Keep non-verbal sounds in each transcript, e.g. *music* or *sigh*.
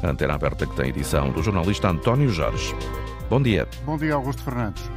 A antena aberta que tem edição do jornalista António Jorge. Bom dia. Bom dia, Augusto Fernandes.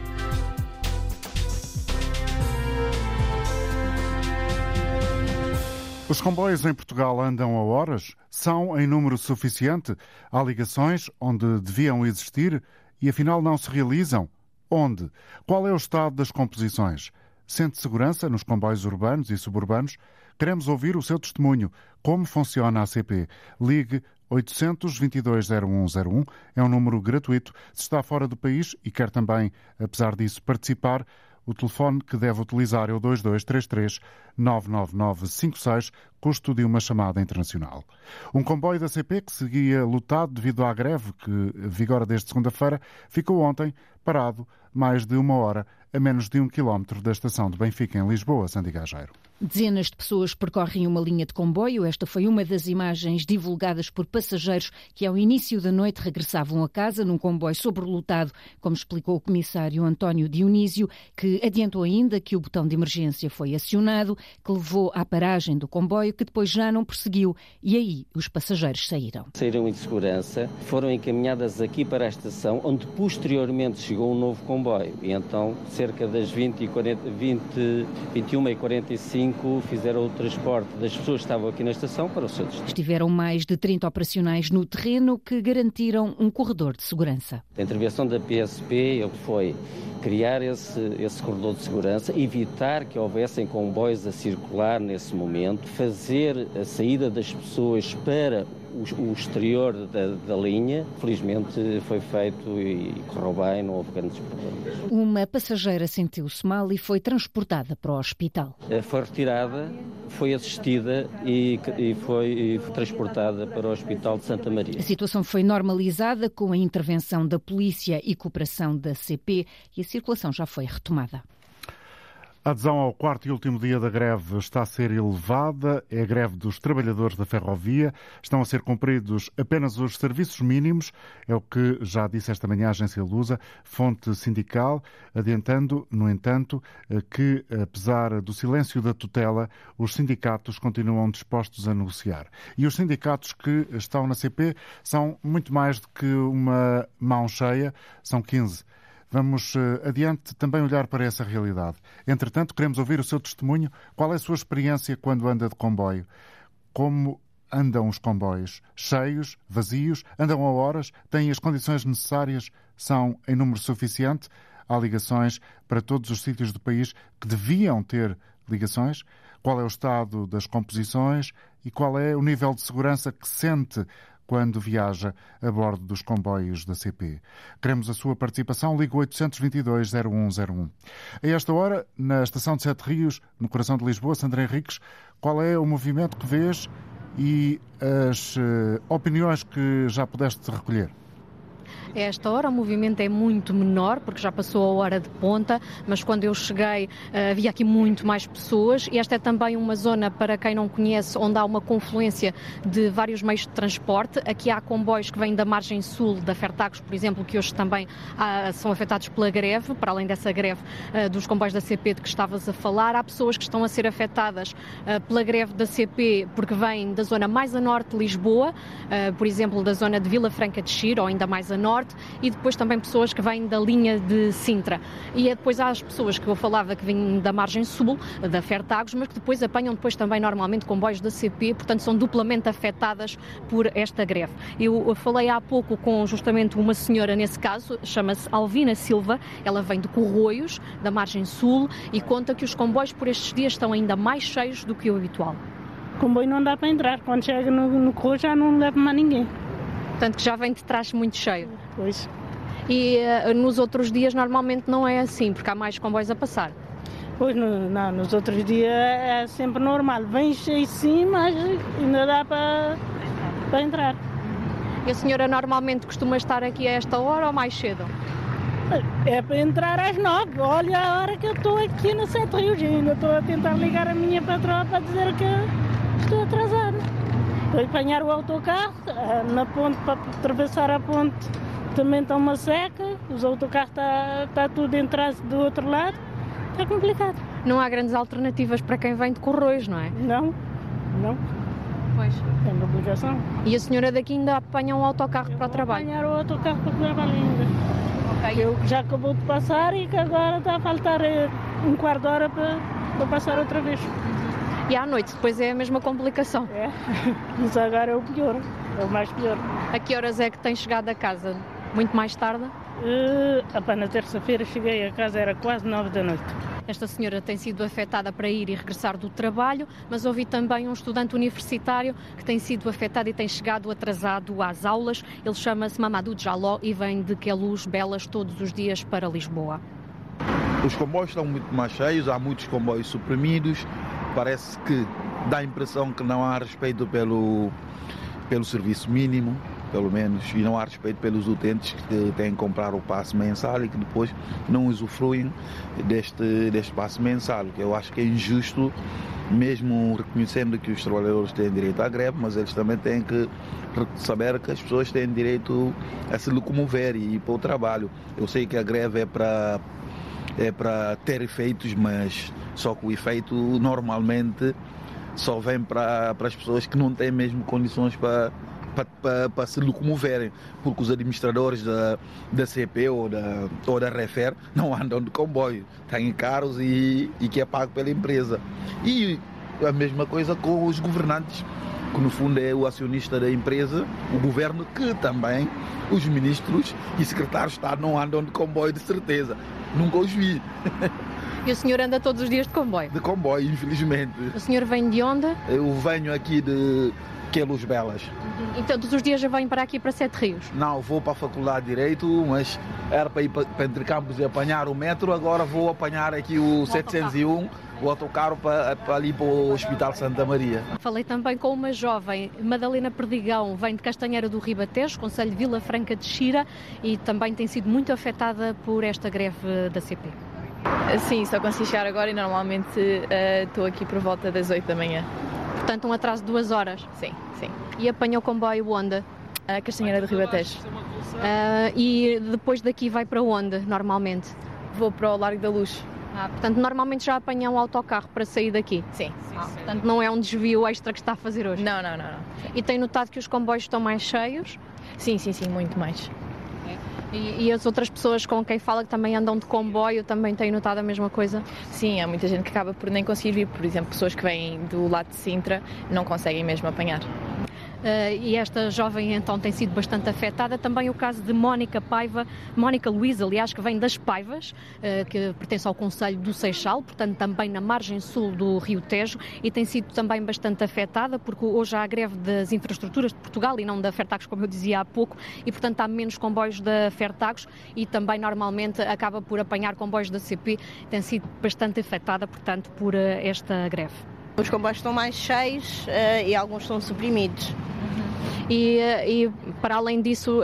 Os comboios em Portugal andam a horas? São em número suficiente? Há ligações onde deviam existir e afinal não se realizam? Onde? Qual é o estado das composições? Sente segurança nos comboios urbanos e suburbanos? Queremos ouvir o seu testemunho. Como funciona a CP? Ligue 822-0101 é um número gratuito. Se está fora do país e quer também, apesar disso, participar, o telefone que deve utilizar é o 2233 99956, custo de uma chamada internacional. Um comboio da CP que seguia lotado devido à greve que vigora desde segunda-feira ficou ontem parado mais de uma hora a menos de um quilómetro da estação de Benfica, em Lisboa, Sandy Gageiro. Dezenas de pessoas percorrem uma linha de comboio. Esta foi uma das imagens divulgadas por passageiros que, ao início da noite, regressavam a casa num comboio sobrelotado, como explicou o comissário António Dionísio, que adiantou ainda que o botão de emergência foi acionado, que levou à paragem do comboio, que depois já não prosseguiu. E aí os passageiros saíram. Saíram em segurança, foram encaminhadas aqui para a estação, onde posteriormente chegou um novo comboio. E então, cerca das 20 e 40, 20, 21 e 45, fizeram o transporte das pessoas que estavam aqui na estação para o seu destino. Estiveram mais de 30 operacionais no terreno que garantiram um corredor de segurança. A intervenção da PSP foi criar esse, esse corredor de segurança, evitar que houvessem comboios a circular nesse momento, fazer a saída das pessoas para o, exterior da, da, linha. Felizmente foi feito e correu bem, não houve grandes problemas. Uma passageira sentiu-se mal e foi transportada para o hospital. Eh, foi retirada, foi assistida e, e, foi, e foi transportada para o Hospital de Santa Maria. A situação foi normalizada com a intervenção da polícia e cooperação da CP e a circulação já foi retomada. A adesão ao quarto e último dia da greve está a ser elevada. É a greve dos trabalhadores da ferrovia. Estão a ser cumpridos apenas os serviços mínimos, é o que já disse esta manhã a agência Lusa, fonte sindical, adiantando, no entanto, que, apesar do silêncio da tutela, os sindicatos continuam dispostos a negociar. E os sindicatos que estão na CP são muito mais do que uma mão cheia, são 15. Vamos uh, adiante também olhar para essa realidade. Entretanto, queremos ouvir o seu testemunho. Qual é a sua experiência quando anda de comboio? Como andam os comboios? Cheios? Vazios? Andam a horas? Têm as condições necessárias? São em número suficiente? Há ligações para todos os sítios do país que deviam ter ligações? Qual é o estado das composições e qual é o nível de segurança que sente quando viaja a bordo dos comboios da CP. Queremos a sua participação. Ligue 822-0101. A esta hora, na estação de Sete Rios, no coração de Lisboa, Sandra Henriques, qual é o movimento que vês e as uh, opiniões que já pudeste recolher? A esta hora o movimento é muito menor, porque já passou a hora de ponta, mas quando eu cheguei eh, havia aqui muito mais pessoas e esta é também uma zona, para quem não conhece, onde há uma confluência de vários meios de transporte. Aqui há comboios que vêm da margem sul da Fertagos, por exemplo, que hoje também há, são afetados pela greve, para além dessa greve uh, dos comboios da CP de que estavas a falar. Há pessoas que estão a ser afetadas uh, pela greve da CP porque vêm da zona mais a norte de Lisboa, por exemplo, da zona de Vila Franca de Xira, ou ainda mais a norte e depois também pessoas que vêm da linha de Sintra. E é depois há as pessoas que eu falava que vêm da margem sul, da Fertagos, mas que depois apanham depois também normalmente comboios da CP, portanto são duplamente afetadas por esta greve. Eu falei há pouco com justamente uma senhora nesse caso, chama-se Alvina Silva, ela vem de Corroios, da margem sul, e conta que os comboios por estes dias estão ainda mais cheios do que o habitual. O comboio não dá para entrar, quando chega no, no Corroio já não leva mais ninguém. Portanto, que já vem de trás muito cheio. Pois. E uh, nos outros dias normalmente não é assim, porque há mais comboios a passar. Pois no, não, nos outros dias é sempre normal. Vem cheio sim, mas ainda dá para, para entrar. E a senhora normalmente costuma estar aqui a esta hora ou mais cedo? É para entrar às nove. Olha a hora que eu estou aqui no Sete Rios. Ainda estou a tentar ligar a minha patroa para dizer que estou atrasada. Para apanhar o autocarro, eh, na ponte, para atravessar a ponte também está uma seca, os autocarros está, está tudo em trânsito do outro lado, está complicado. Não há grandes alternativas para quem vem de Corroios, não é? Não, não. Pois. Tem complicação. E a senhora daqui ainda apanha um autocarro para o trabalho? apanhar o autocarro para o trabalho ainda. Ok. Eu já acabou de passar e que agora está a faltar eh, um quarto de hora para, para passar outra vez. E à noite depois é a mesma complicação. É. Isso agora é o pior. É o mais pior. A que horas é que tem chegado a casa? Muito mais tarde? Uh, opa, na terça-feira cheguei a casa, era quase nove da noite. Esta senhora tem sido afetada para ir e regressar do trabalho, mas ouvi também um estudante universitário que tem sido afetado e tem chegado atrasado às aulas. Ele chama-se Mamadou Jaló e vem de Queluz Belas todos os dias para Lisboa. Os comboios estão muito mais cheios, há muitos comboios suprimidos. Parece que dá a impressão que não há respeito pelo, pelo serviço mínimo, pelo menos, e não há respeito pelos utentes que têm que comprar o passe mensal e que depois não usufruem deste, deste passe mensal, que eu acho que é injusto, mesmo reconhecendo que os trabalhadores têm direito à greve, mas eles também têm que saber que as pessoas têm direito a se locomover e ir para o trabalho. Eu sei que a greve é para é para ter efeitos, mas só que o efeito normalmente só vem para, para as pessoas que não têm mesmo condições para, para, para, para se locomoverem, porque os administradores da, da CP ou da, ou da Refer não andam de comboio, têm carros e, e que é pago pela empresa. E a mesma coisa com os governantes, que no fundo é o acionista da empresa, o governo, que também os ministros e secretários de Estado não andam de comboio de certeza. Nunca os vi. E o senhor anda todos os dias de comboio? De comboio, infelizmente. O senhor vem de onde? Eu venho aqui de Queluz Belas. Então todos os dias já vem para aqui para Sete Rios? Não, vou para a Faculdade de Direito, mas era para ir para, para Entre Campos e apanhar o metro, agora vou apanhar aqui o, o 701, o autocarro para, para ali para o Hospital Santa Maria. Falei também com uma jovem, Madalena Perdigão, vem de Castanheira do Ribatejo, Conselho de Vila Franca de Xira, e também tem sido muito afetada por esta greve da CP. Sim, só consegui chegar agora e normalmente uh, estou aqui por volta das 8 da manhã. Portanto, um atraso de duas horas? Sim, sim. E apanha o comboio onde? A Castanheira do Ribatejo. Uh, e depois daqui vai para onde, normalmente? Vou para o Largo da Luz. Ah, portanto, normalmente já apanha um autocarro para sair daqui? Sim. Ah, portanto, não é um desvio extra que está a fazer hoje? Não, não, não. não. E tem notado que os comboios estão mais cheios? Sim, sim, sim, muito mais. E, e, as outras pessoas com quem fala que também andam de comboio também têm notado a mesma coisa? Sim, há muita gente que acaba por nem conseguir vir. Por exemplo, pessoas que vêm do lado de Sintra não conseguem mesmo apanhar. Uh, e esta jovem então tem sido bastante afetada. Também o caso de Mónica Paiva, Mónica Luísa, aliás, que vem das Paivas, uh, que pertence ao Conselho do Seixal, portanto também na margem sul do Rio Tejo, e tem sido também bastante afetada, porque hoje há a greve das infraestruturas de Portugal e não da Fertagos, como eu dizia há pouco, e portanto há menos comboios da Fertagos e também normalmente acaba por apanhar comboios da CP, tem sido bastante afetada, portanto, por uh, esta greve. Os comboios estão mais cheios e alguns são suprimidos. E, e, para além disso,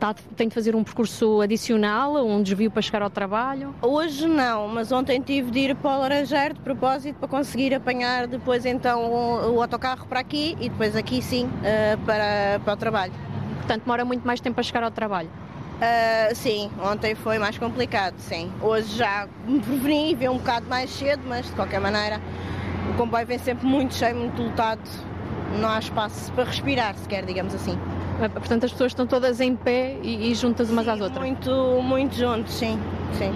tá, tem de fazer um percurso adicional, um desvio para chegar ao trabalho? Hoje não, mas ontem tive de ir para o Laranjeiro de propósito para conseguir apanhar depois então o, o autocarro para aqui e depois aqui sim para, para o trabalho. Portanto, demora muito mais tempo para chegar ao trabalho? Uh, sim, ontem foi mais complicado, sim. Hoje já me preveni e vi um bocado mais cedo, mas de qualquer maneira o comboio vem sempre muito cheio, muito lotado não há espaço para respirar sequer, digamos assim. Portanto, as pessoas estão todas em pé e, e juntas umas sim, às outras? Muito, muito juntos, sim, sim.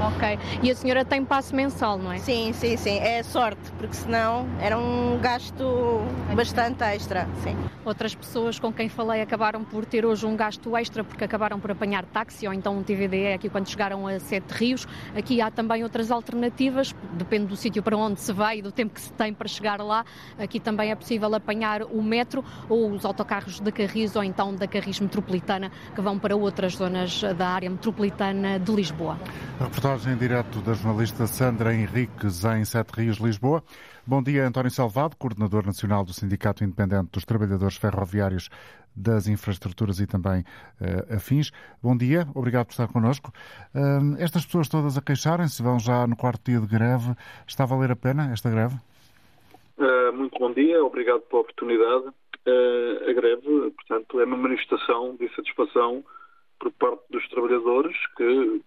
Ok. E a senhora tem passe mensal, não é? Sim, sim, sim. É sorte, porque senão era um gasto bastante extra. Sim. Outras pessoas com quem falei acabaram por ter hoje um gasto extra porque acabaram por apanhar táxi ou então um TVDE aqui quando chegaram a Sete Rios. Aqui há também outras alternativas, depende do sítio para onde se vai e do tempo que se tem para chegar lá. Aqui também é possível apanhar o metro ou os autocarros da Carris ou então da Carris Metropolitana que vão para outras zonas da área metropolitana de Lisboa. A reportagem em direto da jornalista Sandra Henriques em Sete Rios, Lisboa. Bom dia, António Salvado, coordenador nacional do Sindicato Independente dos Trabalhadores Ferroviários das Infraestruturas e também uh, afins. Bom dia, obrigado por estar connosco. Uh, estas pessoas todas a queixarem-se, vão já no quarto dia de greve. Está a valer a pena esta greve? Uh, muito bom dia, obrigado pela oportunidade. a greve, portanto, é uma manifestação de insatisfação por parte dos trabalhadores que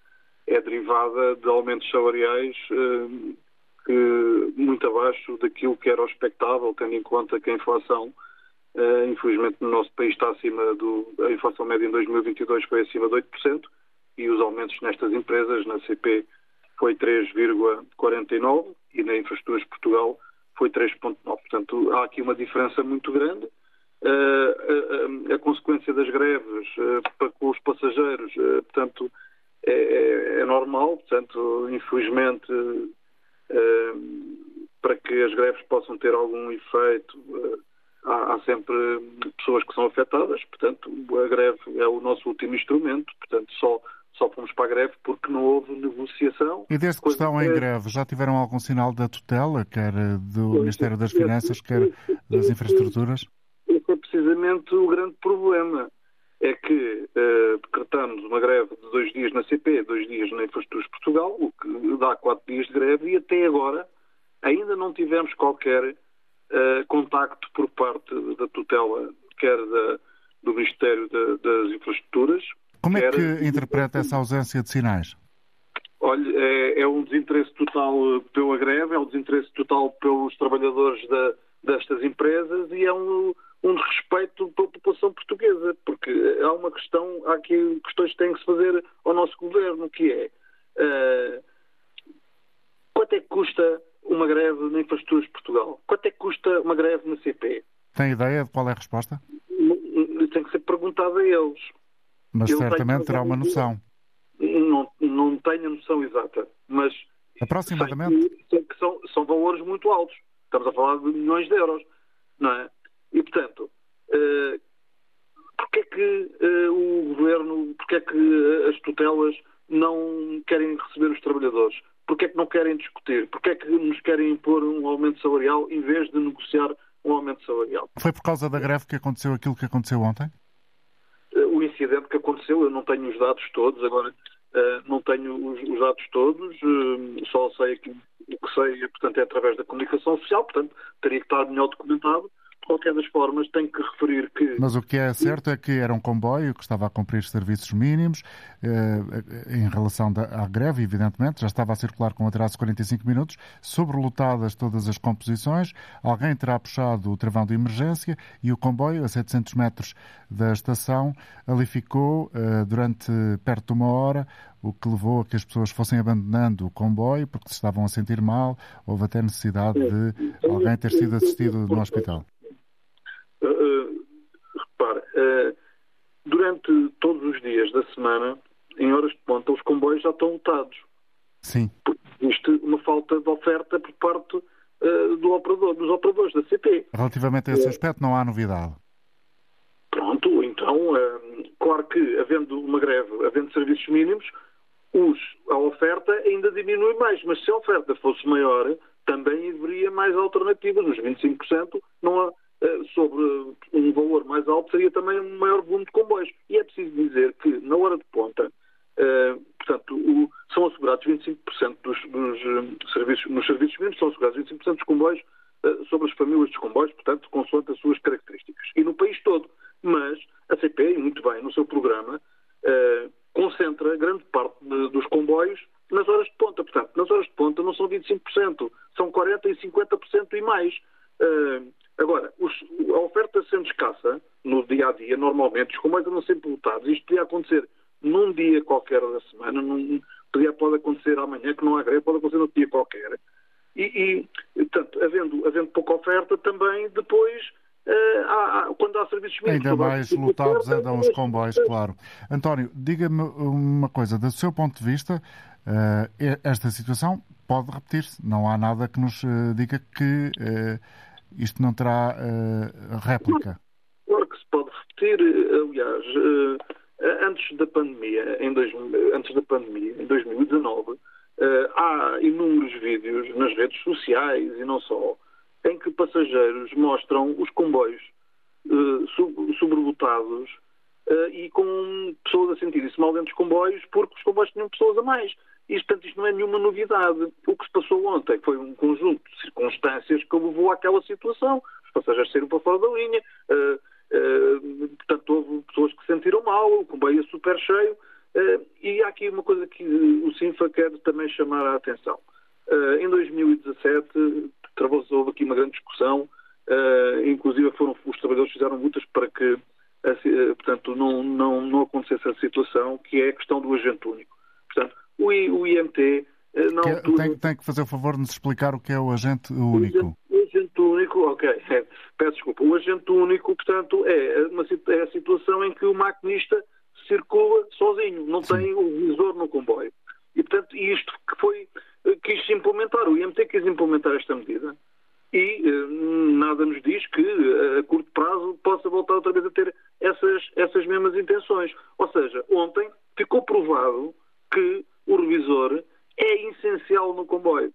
é derivada de aumentos salariais eh, que muito abaixo daquilo que era o expectável, tendo em conta que a inflação Uh, infelizmente, no nosso país está acima do. A inflação média em 2022 foi acima de 8% e os aumentos nestas empresas, na CP, foi 3,49% e na Infraestruturas Portugal foi 3,9%. Portanto, há aqui uma diferença muito grande. Uh, a, a, a, consequência das greves para com os passageiros, portanto, é, é, é, normal. Portanto, infelizmente, para que as greves possam ter algum efeito, há, há, sempre pessoas que são afetadas, portanto, a greve é o nosso último instrumento, portanto, só, só fomos para a greve porque não houve negociação. E desde que estão em greve, já tiveram algum sinal da tutela, quer do Ministério das Finanças, quer das Infraestruturas? Esse é precisamente o grande problema. É que uh, decretamos uma greve de dois dias na CP, dois dias na Infraestruturas Portugal, o que dá quatro dias de greve, e até agora ainda não tivemos qualquer uh, contacto por parte da tutela, quer da, do Ministério da, das Infraestruturas. Como é que interpreta essa ausência de sinais? Olha, é, é, um desinteresse total pela greve, é um desinteresse total pelos trabalhadores da, destas empresas e é um, um desrespeito pela população portuguesa, porque há uma questão, há aqui questões que têm que se fazer ao nosso governo, que é uh, quanto é que custa uma greve na Infraestruturas de Portugal? Quanto é que custa uma greve na CP? Tem ideia de qual é a resposta? Tem que ser perguntado a eles. Mas Eu certamente terá uma noção. Não, não tenho a noção exata, mas aproximadamente sei que, sei que são, são valores muito altos. Estamos a falar de milhões de euros, não é? E portanto, uh, porque é que uh, o governo, porque é que as tutelas não querem receber os trabalhadores? Porque é que não querem discutir? Porque é que nos querem impor um aumento salarial em vez de negociar um aumento salarial? Foi por causa da greve que aconteceu aquilo que aconteceu ontem? O incidente que aconteceu, eu não tenho os dados todos, agora não tenho os, os dados todos, só sei o que sei, portanto, é através da comunicação social, portanto, teria que estar melhor documentado qualquer das formas, tenho que referir que. Mas o que é certo é que era um comboio que estava a cumprir serviços mínimos eh, em relação à greve, evidentemente, já estava a circular com atraso de 45 minutos, sobrelotadas todas as composições. Alguém terá puxado o travão de emergência e o comboio, a 700 metros da estação, ali ficou eh, durante perto de uma hora o que levou a que as pessoas fossem abandonando o comboio porque se estavam a sentir mal, houve até necessidade de alguém ter sido assistido no hospital. Uh, repare, uh, durante todos os dias da semana, em horas de ponta, os comboios já estão lotados. Sim. Existe uma falta de oferta por parte do operador, dos operadores da CP. Relativamente a esse aspecto, não há novidade. Pronto, então, claro que, havendo uma greve, havendo serviços mínimos, os, a oferta ainda diminui mais, mas se a oferta fosse maior, também haveria mais alternativas. Os 25% não há eh, sobre um valor mais alto seria também um maior volume de comboios. E é preciso dizer que, na hora de ponta, uh, portanto, são assegurados 25% dos, dos uh, serviços, nos serviços mínimos, são assegurados 25% dos comboios sobre as famílias dos comboios, portanto, consoante as suas características. E no país todo. Mas a CP, muito bem, no seu programa, concentra grande parte de, dos comboios nas horas de ponta. Portanto, nas horas de ponta não são 25%, são 40% e 50% e mais. Uh, Agora, os, a oferta sendo escassa no dia a dia, normalmente, os comboios andam sempre lotados. Isto podia acontecer num dia qualquer da semana, num, podia, pode acontecer amanhã, que não há greve, pode acontecer num dia qualquer. E, e portanto, havendo, havendo pouca oferta, também depois Uh, há, há, quando há serviços mínimos. Ainda mais lotados andam os comboios, claro. António, diga-me uma coisa, do seu ponto de vista, uh, esta situação pode repetir-se. Não há nada que nos uh, diga que isto não terá uh, réplica? Pode repetir. Aliás, uh, antes da pandemia, em dois, antes da pandemia, em 2019, uh, eh, há inúmeros vídeos nas redes sociais e não só, em que passageiros mostram os comboios sobrelotados e com pessoas a sentirem-se mal dentro dos comboios porque os comboios tinham pessoas a mais. E, portanto, isto não é nenhuma novidade. O que se passou ontem foi um conjunto de circunstâncias que levou àquela situação. Os passageiros saíram para fora da linha, uh, uh, portanto, houve pessoas que se sentiram mal, o comboio é super cheio. Uh, e há aqui uma coisa que o Sinfa quer também chamar a atenção. em 2017, travou-se, houve aqui uma grande discussão inclusive foram, os trabalhadores fizeram multas para que, portanto, não, não, não acontecesse a situação que é a questão do agente único. Portanto, o, o IMT, na altura... Tem, tem, que fazer o favor de nos explicar o que é o agente único. Agente, único, ok, é, peço desculpa. O agente único, portanto, é, uma, é a situação em que o maquinista circula sozinho, não Sim. tem o visor no comboio. E, portanto, isto que foi, quis implementar, o IMT quis implementar esta medida e eh, nada nos diz que eh, a curto prazo possa voltar outra vez a ter essas, essas mesmas intenções. Ou seja, ontem ficou provado que o revisor é essencial no comboio.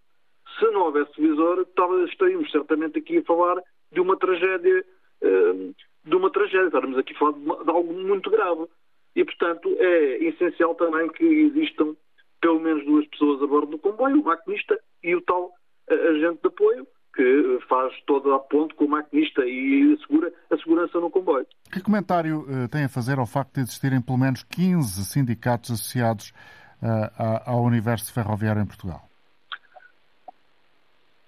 Se não houvesse revisor, estaríamos certamente aqui a falar de uma tragédia, eh, de uma tragédia, estaríamos aqui a falar de, algo muito grave. E, portanto, é essencial também que existam pelo menos duas pessoas a bordo do comboio, o maquinista e o tal agente de apoio, que faz todo a ponto com o maquinista e assegura a segurança no comboio. Que comentário uh, tem a fazer ao facto de existirem pelo menos 15 sindicatos associados ao universo ferroviário em Portugal?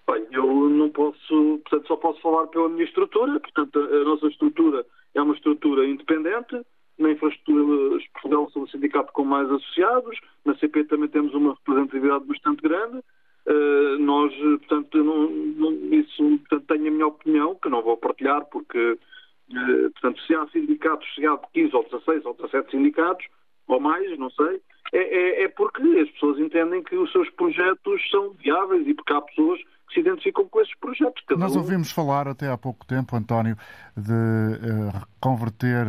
Bem, eu não posso, portanto, só posso falar pela minha estrutura, portanto, a nossa estrutura é uma estrutura independente, na infraestrutura Portugal somos o sindicato com mais associados, na CP também temos uma representatividade bastante grande, Uh, nós, portanto, não, não, isso portanto, tenho a minha opinião, que não vou partilhar, porque, uh, portanto, se há sindicatos, se há 15 ou 16 ou 17 sindicatos, ou mais, não sei, é, é, é, porque as pessoas entendem que os seus projetos são viáveis e porque há pessoas que se identificam com esses projetos. Cada Nós ouvimos um... falar até há pouco tempo, António, de uh, converter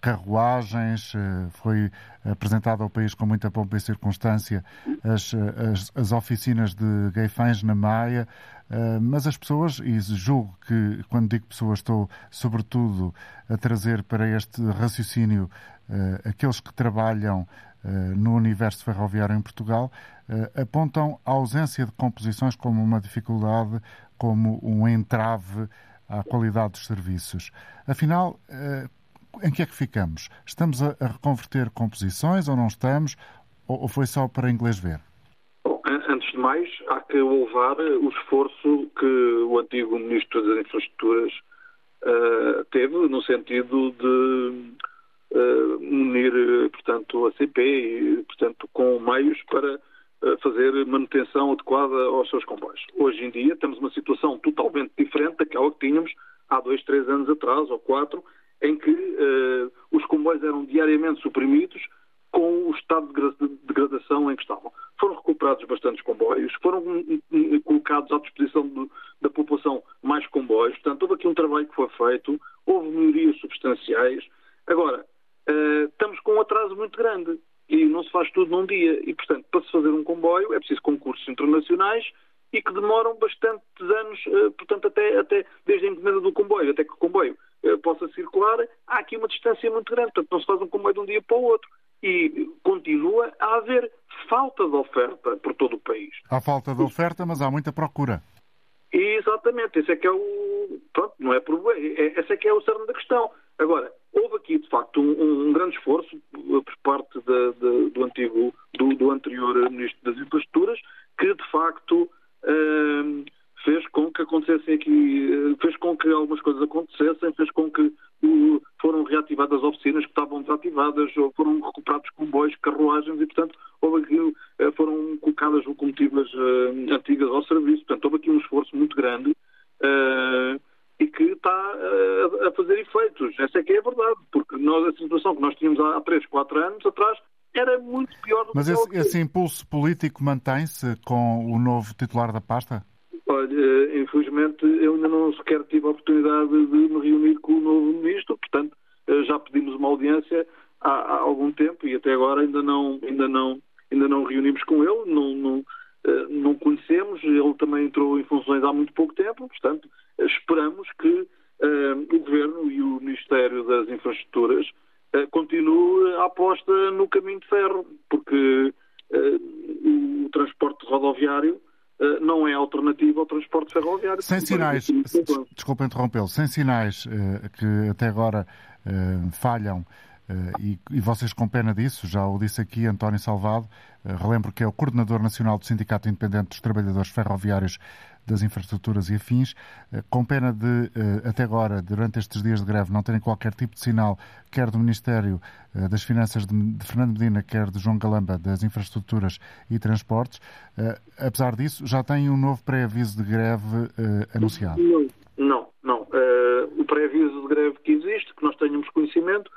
carruagens, eh, foi apresentado ao país com muita pompa e circunstância as, as, as oficinas de Gaifães na Maia, eh, mas as pessoas, e julgo que quando digo pessoas estou sobretudo a trazer para este raciocínio eh, aqueles que trabalham no universo ferroviário em Portugal, apontam a ausência de composições como uma dificuldade, como um entrave à qualidade dos serviços. Afinal, em que é que ficamos? Estamos a, reconverter composições ou não estamos? Ou, foi só para inglês ver? Antes de mais, há que louvar o esforço que o antigo Ministro das Infraestruturas uh, teve no sentido de unir, portanto, a CP e, portanto, com meios para uh, fazer manutenção adequada aos seus comboios. Hoje em dia temos uma situação totalmente diferente daquela que tínhamos há dois, três anos atrás ou quatro, em que os comboios eram diariamente suprimidos com o estado de degradação em que estavam. Foram recuperados bastantes comboios, foram hum, hum, colocados à disposição de, da população mais comboios, portanto, houve aqui um trabalho que foi feito, houve melhorias substanciais. Agora, uh, estamos com um atraso muito grande e não se faz tudo num dia. E, portanto, para se fazer um comboio é preciso concursos internacionais e que demoram bastantes anos, uh, portanto, até, até desde a encomenda do comboio, até que o comboio eh, possa circular, há aqui uma distância muito grande. Portanto, não se faz um comboio de um dia para o outro. E continua a haver falta de oferta por todo o país. Há falta de oferta, mas há muita procura. Exatamente, esse é que é o. Pronto, não é problema. É, esse é que é o cerne da questão. Agora, houve aqui, de facto, um, um grande esforço por parte do antigo, do, do, anterior Ministro das Infraestruturas, que, de facto, fez com que acontecessem aqui, eh, fez com que algumas coisas acontecessem, fez com que uh, foram reativadas oficinas que estavam desativadas, foram recuperados comboios, carruagens e, portanto, houve aqui, uh, foram colocadas locomotivas uh, antigas ao serviço. Portanto, houve aqui um esforço muito grande e que está a fazer efeitos. Essa é que é a verdade, porque nós, a situação que nós tínhamos há 3, 4 anos atrás era muito pior do Mas que Mas esse, esse impulso político mantém-se com o novo titular da pasta? Olha, infelizmente eu ainda não sequer tive a oportunidade de me reunir com o novo ministro, portanto eh, já pedimos uma audiência há, há algum tempo e até agora ainda não, ainda não, ainda não reunimos com ele, não, não, eh, não conhecemos, ele também entrou em funções há muito pouco tempo, portanto esperamos que uh, o Governo e o Ministério das Infraestruturas continue a aposta no caminho de ferro, porque o transporte rodoviário eh, não é alternativa ao transporte ferroviário. Sem sinais, desculpa interrompê-lo, sem sinais que até agora falham e, e, vocês com pena disso, já o disse aqui António Salvado, relembro que é o coordenador nacional do Sindicato Independente dos Trabalhadores Ferroviários das infraestruturas e afins, com pena de, até agora, durante estes dias de greve, não terem qualquer tipo de sinal, quer do Ministério das Finanças de Fernando Medina, quer de João Galamba, das infraestruturas e transportes. Apesar disso, já tem um novo pré-aviso de greve anunciado. Não, não. o pré-aviso de greve que existe, que nós tenhamos conhecimento,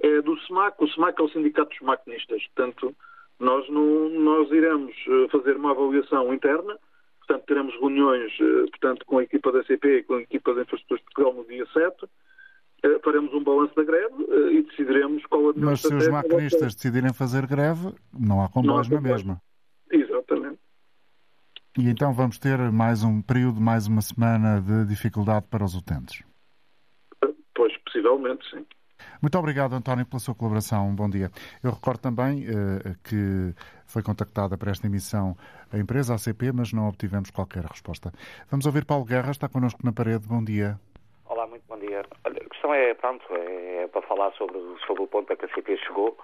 é do SEMAC. O SEMAC é o Sindicato dos Maquinistas. Portanto, nós, não, nós iremos eh, fazer uma avaliação interna, portanto, teremos reuniões eh, portanto, com a equipa da CP e com a equipa da Infraestruturas de Portugal no dia 7. Eh, faremos um balanço da greve e decidiremos qual a melhor Mas se os maquinistas decidirem fazer greve, não há comboios na mesma. Exatamente. E então vamos ter mais um período, mais uma semana de dificuldade para os utentes? Pois, possivelmente, sim. Muito obrigado, António, pela sua colaboração. Bom dia. Eu recordo também uh, que foi contactada para esta emissão a empresa ACP, mas não obtivemos qualquer resposta. Vamos ouvir Paulo Guerra, está connosco na parede. Bom dia. Olá, muito bom dia. Olha, a questão é, pronto, é para falar sobre, sobre o ponto a que a ACP chegou.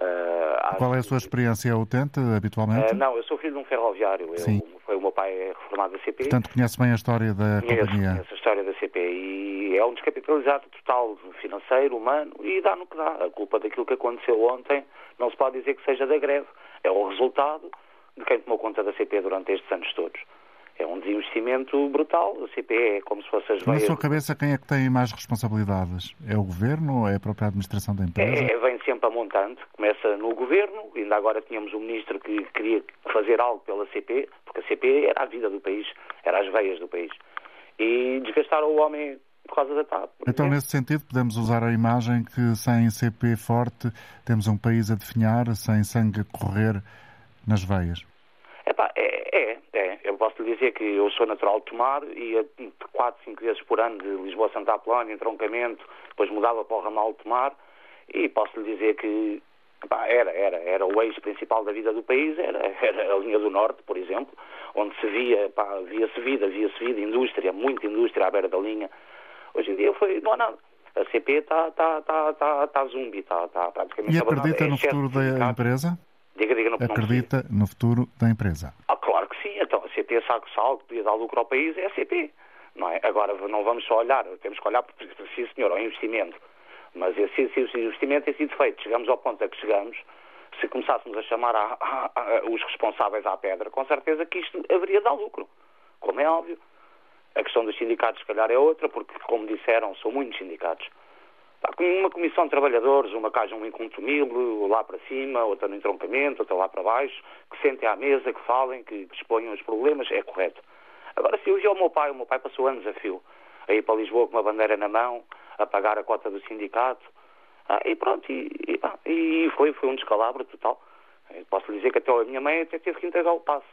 Uh, Qual é a sua experiência utente, habitualmente? Uh, não, eu sou filho de um ferroviário. Sim. Eu, foi o meu pai é reformado da CP. Portanto, conhece bem a história da conheço, companhia. Conheço a história da CP e é um descapitalizado total financeiro, humano e dá no que dá. A culpa daquilo que aconteceu ontem não se pode dizer que seja da greve. É o resultado de quem tomou conta da CP durante estes anos todos. É um desinvestimento brutal. A CP é como se fosse as veias... Na sua cabeça, quem é que tem mais responsabilidades? É o Governo ou é a própria administração da empresa? É, vem sempre a montante. Começa no Governo. Ainda agora tínhamos um Ministro que queria fazer algo pela CP, porque a CP era a vida do país, era as veias do país. E desgastaram o homem por causa da TAP. Então, nesse sentido, podemos usar a imagem que sem CP forte temos um país a definhar, sem sangue a correr nas veias. Epá, é, é, é. Eu posso lhe dizer que eu sou natural de Tomar e 4, 5 vezes por ano de Lisboa a Santa Apolónia, entroncamento, depois mudava para o ramal de Tomar e posso lhe dizer que epá, era, era, era o eixo principal da vida do país, era, era a linha do Norte, por exemplo, onde se via, via-se vida, via-se vida, indústria, muita indústria à beira da linha. Hoje em dia foi, não há nada. A CP está tá, tá, tá, tá zumbi, está tá praticamente... E acredita no futuro da empresa? Diga, diga, não, Acredita no futuro da empresa? Ah, claro que sim. Então, a CP sabe que podia dar lucro ao país, é a CP. Não é? Agora, não vamos só olhar, temos que olhar, sim senhor, ao investimento. Mas se, se, o investimento tem sido feito, chegamos ao ponto a que chegamos, se começássemos a chamar a, a, a, os responsáveis à pedra, com certeza que isto haveria de dar lucro, como é óbvio. A questão dos sindicatos, se calhar, é outra, porque, como disseram, são muitos sindicatos. Uma comissão de trabalhadores, uma haja um incontumível, lá para cima, outra no entroncamento, outra lá para baixo, que sentem à mesa, que falem, que, que exponham os problemas, é correto. Agora, se eu vi o meu pai, o meu pai passou anos a fio, a ir para Lisboa com uma bandeira na mão, a pagar a cota do sindicato, ah, e pronto, e, e, e, foi, foi um descalabro total. Eu posso lhe dizer que até a minha mãe até teve que entregar o passe.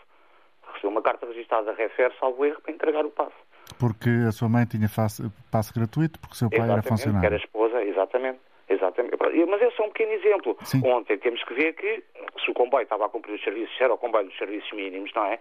Recebeu uma carta registrada refere, salvo erro, para entregar o passe. Porque a sua mãe tinha passe gratuito, porque o seu pai exatamente, era funcionário. era exatamente. Exatamente. Mas é só um pequeno exemplo. Sim. Ontem temos que ver que se o comboio estava a cumprir os serviços, era o comboio dos serviços mínimos, não é?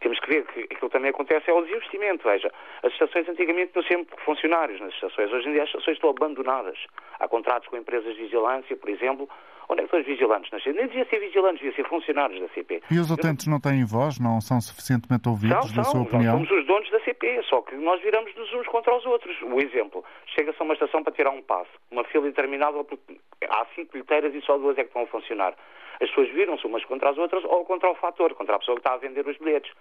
Temos que ver que aquilo também acontece é o desinvestimento. Veja, as estações antigamente tinham sempre funcionários nas estações. Hoje em dia as estações estão abandonadas. Há contratos com empresas de vigilância, por exemplo. Onde é que estão os vigilantes? Nem devia ser vigilantes, devia ser funcionários da CP. E os utentes não têm voz? Não são suficientemente ouvidos, na sua opinião? Nós somos os donos da CP, só que nós viramos-nos uns contra os outros. O exemplo, chega-se a uma estação para tirar um passo, uma fila interminável, porque há cinco bilheteiras e só duas é que estão a funcionar. As pessoas viram-se umas contra as outras ou contra o fator, contra a pessoa que está a vender os bilhetes.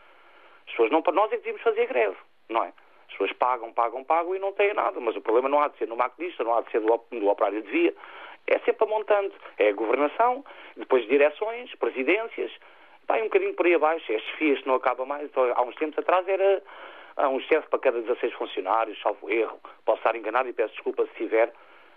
As pessoas não nós é que devíamos fazer greve, não é? As pessoas pagam, pagam, pagam e não têm nada. Mas o problema não há de ser no maquinista, não há de ser do, do operário de via. É sempre a montante. É a governação, depois direções, presidências. Vai um bocadinho por aí abaixo. É as FIAs que não acaba mais. Então, há uns tempos atrás era há um chefe para cada 16 funcionários, salvo erro. Posso estar enganado e peço desculpa se tiver.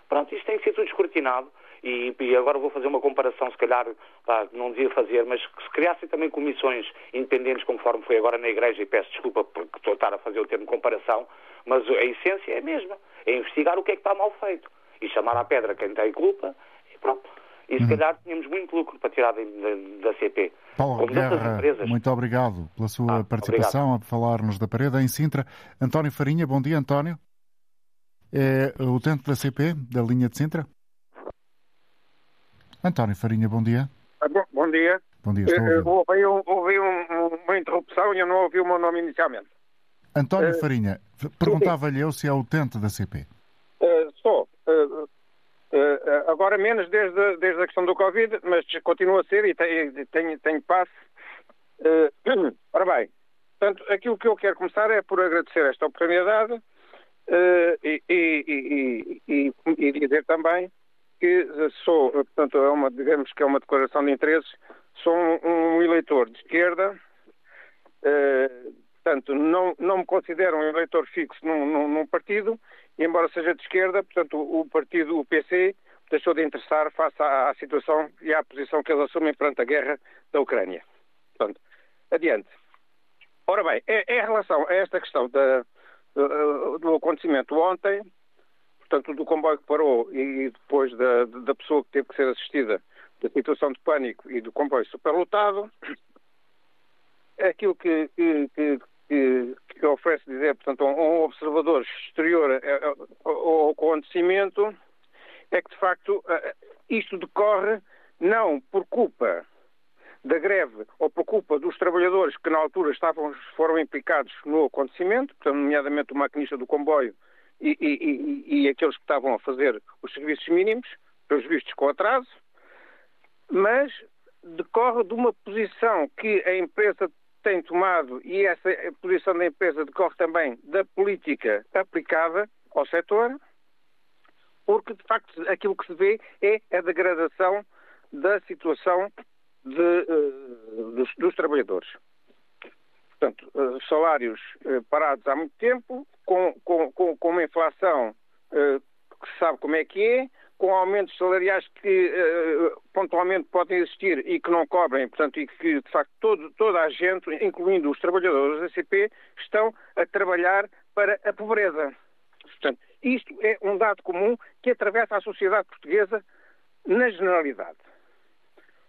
Pronto, isto tem que ser tudo escrutinado. E, e, agora vou fazer uma comparação, se calhar, pá, não devia fazer, mas que se criassem também comissões independentes, conforme foi agora na Igreja, e peço desculpa porque estou a estar a fazer o termo comparação, mas a essência é a mesma, é investigar o que é que está mal feito e chamar à pedra quem tem culpa e pronto. E se uhum. calhar tínhamos muito lucro para tirar da, da, da CP. Paulo Guerra, muito obrigado pela sua ah, participação obrigado. a falar-nos da parede em Sintra. António Farinha, bom dia, António. É o utente da CP, da linha de Sintra? António Farinha, bom dia. Ah, bom, bom, dia. Bom dia, estou a ouvi, um, ouvi um, uma interrupção e eu não ouvi o meu nome inicialmente. António Farinha, perguntava-lhe eu se é utente da CP. Uh, sou. Uh, uh, agora menos desde, desde a questão do Covid, mas continua a ser e tenho, tenho, tenho passe. *clears throat* ora bem, portanto, aquilo que eu quero começar é por agradecer esta oportunidade e, e, e, e, dizer também que sou, portanto, é uma, digamos que é uma declaração de interesses, sou um, um eleitor de esquerda, Portanto, não, não me considero um eleitor fixo num, num, num, partido, embora seja de esquerda, portanto, o, partido, o PC, deixou de interessar face à, à, situação e à posição que eles assumem perante a guerra da Ucrânia. Portanto, adiante. Ora bem, em relação a esta questão da, do acontecimento ontem, portanto, do comboio que parou e depois da, da pessoa que teve que ser assistida da situação de pânico e do comboio superlotado, aquilo que, que, que, que, oferece dizer, portanto, a um observador exterior ao acontecimento é que, de facto, isto decorre não por culpa da greve ou por culpa dos trabalhadores que na altura estavam, foram implicados no acontecimento, portanto, nomeadamente o maquinista do comboio e, e, e, aqueles que estavam a fazer os serviços mínimos, pelos vistos com atraso, mas decorre de uma posição que a empresa tem tomado, e essa posição da empresa decorre também da política aplicada ao setor, porque de facto aquilo que se vê é a degradação da situação de, uh, dos, dos, trabalhadores. Portanto, uh, salários uh, parados há muito tempo, com, com, com, uma inflação que se sabe como é que é, com aumentos salariais que pontualmente podem existir e que não cobrem, portanto, e que de facto todo, toda a gente, incluindo os trabalhadores da CP, estão a trabalhar para a pobreza. Portanto, isto é um dado comum que atravessa a sociedade portuguesa na generalidade.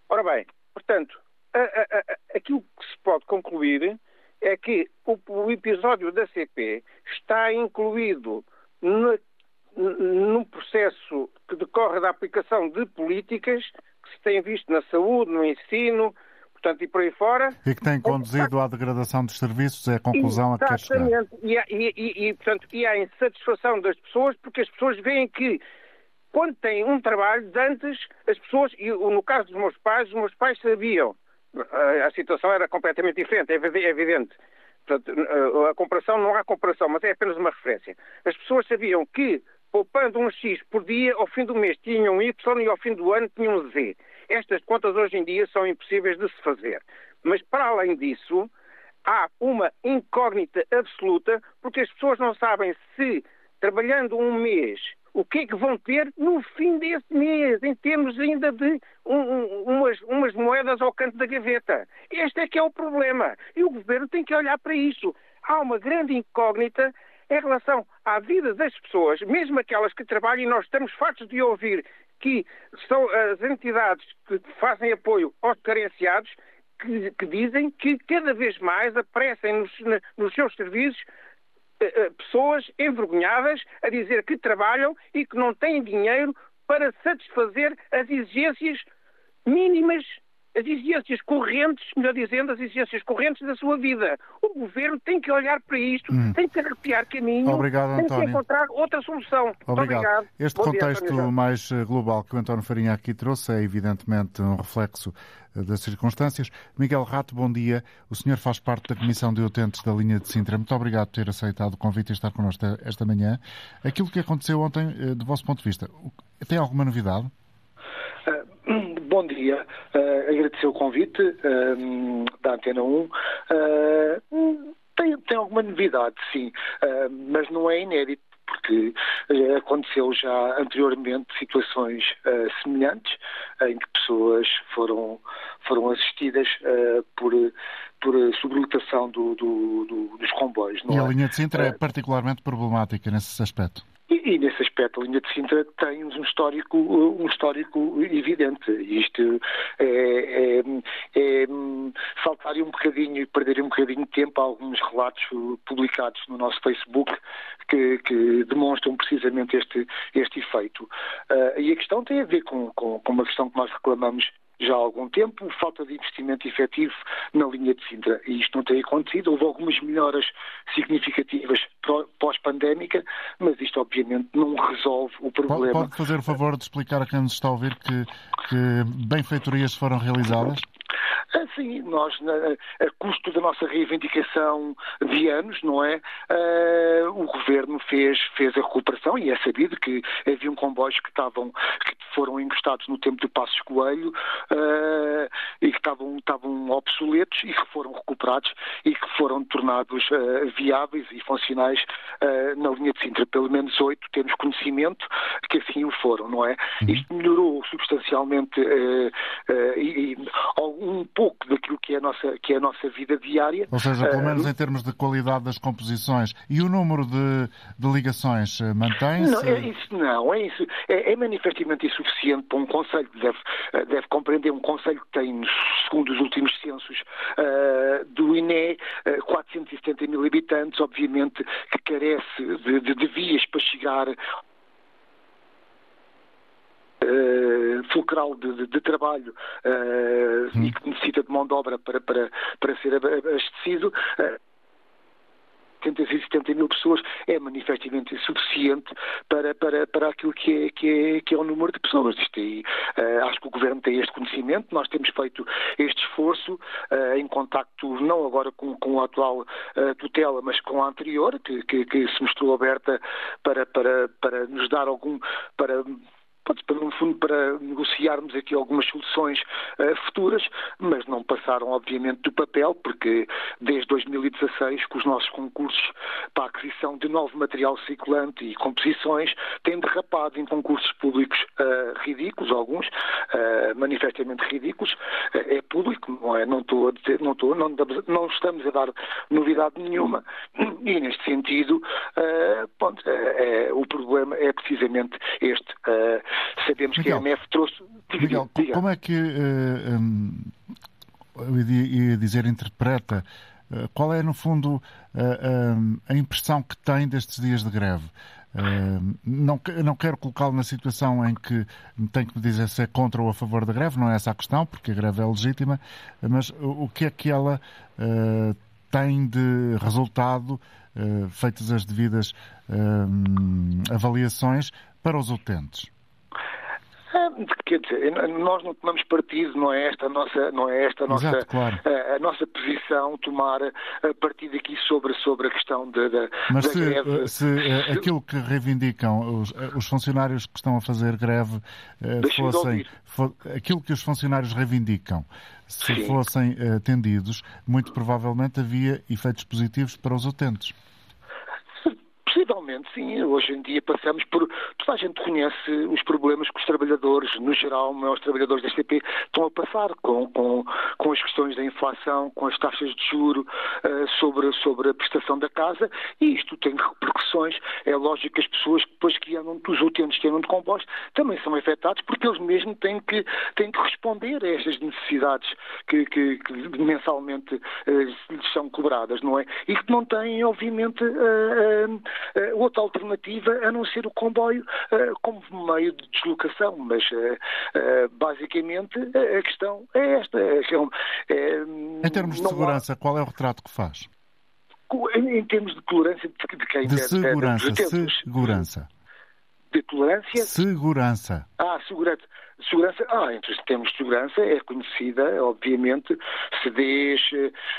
Ora bem, portanto, a, a, a, aquilo que se pode concluir é que o, o episódio da CP está incluído na num processo que decorre da aplicação de políticas que se tem visto na saúde, no ensino, portanto, e por aí fora. E que tem conduzido à degradação dos serviços, é a conclusão Exatamente. a que quer chegar. E, e, e, portanto, e a insatisfação das pessoas, porque as pessoas veem que quando têm um trabalho, antes as pessoas, e no caso dos meus pais, os meus pais sabiam, a situação era completamente diferente, é, é evidente. Portanto, a comparação não há comparação, mas é apenas uma referência. As pessoas sabiam que poupando um X por dia, ao fim do mês tinham Y e ao fim do ano tinham Z. Estas contas hoje em dia são impossíveis de se fazer. Mas para além disso, há uma incógnita absoluta, porque as pessoas não sabem se, trabalhando um mês, o que é que vão ter no fim desse mês, em termos ainda de um, um, umas, umas, moedas ao canto da gaveta. Este é que é o problema. E o governo tem que olhar para isso. Há uma grande incógnita em relação à vida das pessoas, mesmo aquelas que trabalham, e nós estamos fartos de ouvir que são as entidades que fazem apoio aos carenciados que, que dizem que cada vez mais aparecem nos, nos seus serviços pessoas envergonhadas a dizer que trabalham e que não têm dinheiro para satisfazer as exigências mínimas as exigências correntes, melhor dizendo, as exigências correntes da sua vida. O governo tem que olhar para isto, hum. tem que arrepiar caminho, Obrigado, tem António. que encontrar outra solução. Obrigado. Obrigado. Este Bom contexto dia, mais eh, global que o António Farinha aqui trouxe é evidentemente um reflexo eh, das circunstâncias. Miguel Rato, bom dia. O senhor faz parte da Comissão de Utentes da linha de Sintra. Muito obrigado por ter aceitado o convite e estar connosco esta manhã. Aquilo que aconteceu ontem, eh, do vosso ponto de vista, tem alguma novidade? Bom dia, uh, agradecer o convite uh, da Antena 1. Uh, eh, tem, tem alguma novidade, sim, mas não é inédito porque aconteceu já anteriormente situações uh, semelhantes em que pessoas foram, foram assistidas uh, por, por sobrelotação do, do, do, dos comboios. e a é? linha de Sintra é particularmente problemática nesse aspecto. E, e, nesse aspecto a linha de Sintra tem um histórico, um histórico evidente. Isto é, é, é saltar um bocadinho e perder um bocadinho de tempo a alguns relatos publicados no nosso Facebook que, que demonstram precisamente este, este efeito. Uh, e a questão tem a ver com, com, com uma questão que nós reclamamos já há algum tempo, falta de investimento efetivo na linha de Sintra. E isto não tem acontecido. Houve algumas melhoras significativas pós-pandémica, mas isto obviamente não resolve o problema. Pode fazer o favor de explicar a quem nos está a ouvir que, que benfeitorias foram realizadas? Sim, nós, a custo da nossa reivindicação de anos, não é? Uh, o governo fez, fez a recuperação e é sabido que haviam comboios que estavam, que foram encostados no tempo de Passos Coelho uh, e que estavam, estavam obsoletos e que foram recuperados e que foram tornados uh, viáveis e funcionais na linha de Sintra. Pelo menos oito temos conhecimento que assim o foram, não é? Uhum. Isto melhorou substancialmente e, e um pouco daquilo que é a nossa, que é a nossa vida diária. Ou seja, pelo menos em termos de qualidade das composições. E o número de, de ligações mantém-se? Não, é isso não, é isso. É, é manifestamente insuficiente para um Conselho que deve, deve compreender um Conselho que tem, segundo os últimos censos uh, do INE, uh, 470 mil habitantes, obviamente que carece de, de, de vias para chegar Uh, fulcral de, de, de trabalho uh, hum. e que necessita de mão de obra para, para, para ser abastecido. Uh, 70 mil pessoas é manifestamente insuficiente para, para, para aquilo que é, que, é, que é o número de pessoas. Isto aí, uh, acho que o Governo tem este conhecimento, nós temos feito este esforço uh, em contacto não agora com, com a atual uh, tutela, mas com a anterior, que, que, que se mostrou aberta para, para, para nos dar algum, para no fundo, para negociarmos aqui algumas soluções uh, futuras, mas não passaram, obviamente, do papel, porque desde 2016, com os nossos concursos para a aquisição de novo material circulante e composições, têm derrapado em concursos públicos uh, ridículos, alguns, uh, manifestamente ridículos. é público, não é? Não estou a dizer, não, estou, não, não estamos a dar novidade nenhuma. E, neste sentido, ponto, o problema é precisamente este Sabemos Miguel, que a MF trouxe. Miguel, diga. como é que, uh, um, eu ia dizer, interpreta uh, qual é, no fundo, uh, a impressão que tem destes dias de greve? Uh, não, não quero colocá-lo na situação em que tem que me dizer se é contra ou a favor da greve, não é essa a questão, porque a greve é legítima, mas o, o que é que ela uh, tem de resultado, uh, feitas as devidas avaliações, para os utentes? Quer dizer, nós não tomamos partido, não é esta a nossa, não é esta a nossa, Exato, claro. a, a, nossa posição tomar a partir daqui sobre, sobre a questão da, da, Mas da se, greve. Se, se aquilo que reivindicam os, os, funcionários que estão a fazer greve eh, fossem for, aquilo que os funcionários reivindicam, se Sim. fossem atendidos, muito provavelmente havia efeitos positivos para os utentes. Possivelmente, sim. Hoje em dia passamos por. Toda a gente conhece os problemas que os trabalhadores, no geral, os trabalhadores da STP, estão a passar com, com, com as questões da inflação, com as taxas de juro uh, sobre, sobre a prestação da casa e isto tem repercussões. É lógico que as pessoas depois que andam, os utentes que andam de compostos, também são afetados porque eles mesmos têm que, têm que responder a estas necessidades que, que, que mensalmente uh, lhes são cobradas, não é? E que não têm, obviamente, uh, uh, outra alternativa a não ser o comboio uh, como meio de deslocação. Mas, uh, basicamente, a questão é esta. É, em termos de segurança, há... qual é o retrato que faz? Em, em termos de tolerância de, de quem? De segurança, de, de, segurança. De tolerância? Segurança. Ah, segurança. Segurança, ah, entre os termos de segurança é conhecida, obviamente, CDs,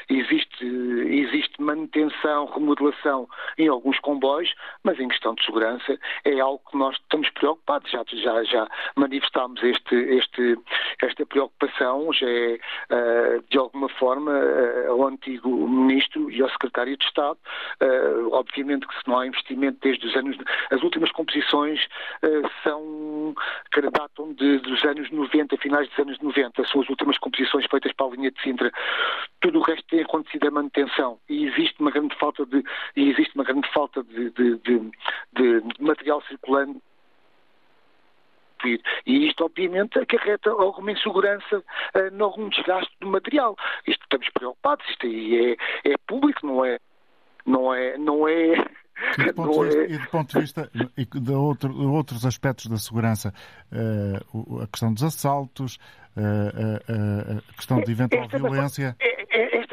existe, existe manutenção, remodelação em alguns comboios, mas em questão de segurança é algo que nós estamos preocupados, já, já, já manifestámos este, este, esta preocupação, já é, uh, de alguma forma, ao antigo Ministro e ao Secretário de Estado, obviamente que se não há investimento desde os anos, as últimas composições são, datam de, de dos anos 90, finais dos anos 90, são as últimas composições feitas para a linha de Sintra. Tudo o resto tem acontecido a manutenção e existe uma grande falta de, e existe uma grande falta de, de, de, de material circulante e isto, obviamente, acarreta alguma insegurança, uh, algum desgaste do material. Isto estamos preocupados, isto aí é, é público, não é, não é, não é E do *laughs* ponto, de vista, é... e do ponto de vista e de, outro, de outros aspectos da segurança, uh, a questão dos assaltos, uh, uh, a questão de eventual esta violência. É, é,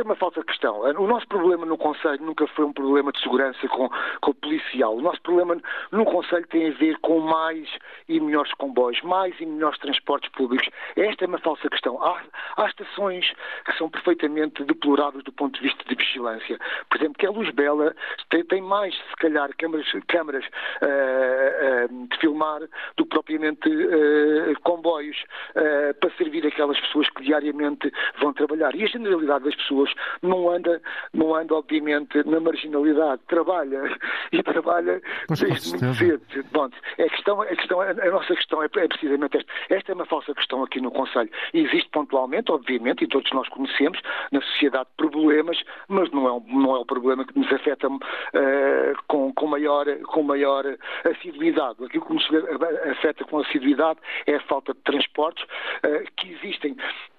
esta é uma falsa questão. O nosso problema no Conselho nunca foi um problema de segurança com, com o policial. O nosso problema no Conselho tem a ver com mais e melhores comboios, mais e melhores transportes públicos. Esta é uma falsa questão. Há, há estações que são perfeitamente deploráveis do ponto de vista de vigilância. Por exemplo, que a Luz Bela tem, tem mais, se calhar, câmaras, câmaras uh, uh, de filmar do que propriamente uh, comboios para servir aquelas pessoas que diariamente vão trabalhar. E a generalidade das pessoas não anda, não anda obviamente, na marginalidade. Trabalha *laughs* e trabalha pois, desde muito cedo. Bom, a, questão, a, questão, a nossa questão é, é precisamente esta. Esta é uma falsa questão aqui no Conselho. Existe pontualmente, obviamente, e todos nós conhecemos, na sociedade problemas, mas não é, um, não é um problema que nos afeta uh, com, com, maior, com maior assiduidade. Aquilo que nos afeta com assiduidade é a falta de transportes uh, que existem uh,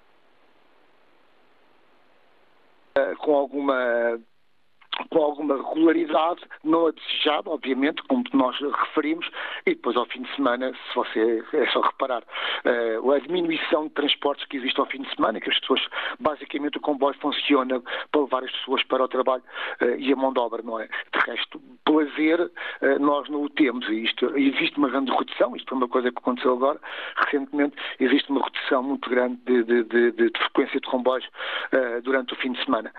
com alguma com alguma regularidade, não a desejada, obviamente, como nós referimos, e depois ao fim de semana, se você é só reparar, uh, a diminuição de transportes que existe ao fim de semana, que as pessoas, basicamente o comboio funciona para levar as pessoas para o trabalho uh, e a mão de obra, não é? Resto, prazer, uh, nós não o temos, e isto, existe uma grande redução, isto foi uma coisa que aconteceu agora, recentemente, existe uma redução muito grande de, de, de, de frequência de comboios durante o fim de semana,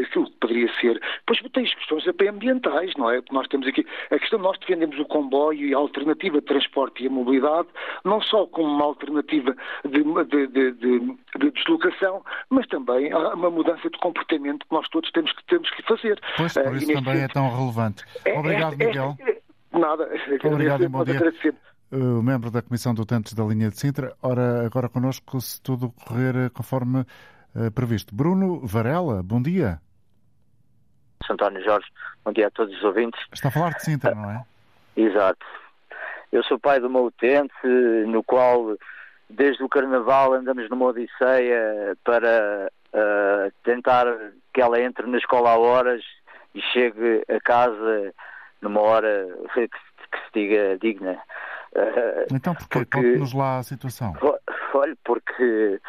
aquilo que poderia ser Pois tem as questões ambientais, não é? Nós temos aqui a questão, nós defendemos o comboio e a alternativa de transporte e a mobilidade, não só como uma alternativa de, de, de, de deslocação, mas também uma mudança de comportamento que nós todos temos que, temos que fazer. Pois, por eh, isso uh, também é tão relevante. É, Obrigado, é, Miguel. É, nada. Obrigado e bom dia. O membro da Comissão de Utentes da linha de Sintra, ora, agora connosco, se tudo correr conforme uh, previsto. Bruno Varela, bom dia. António Jorge. Bom dia a todos os ouvintes. Está a falar de Sintra, não é? Exato. Eu sou pai de uma utente, no qual, desde o Carnaval, andamos numa odisseia para uh, tentar que ela entre na escola a horas e chegue a casa numa hora que, que se diga digna. Uh, então, porquê? Porque... Conte-nos lá a situação. Olha, porque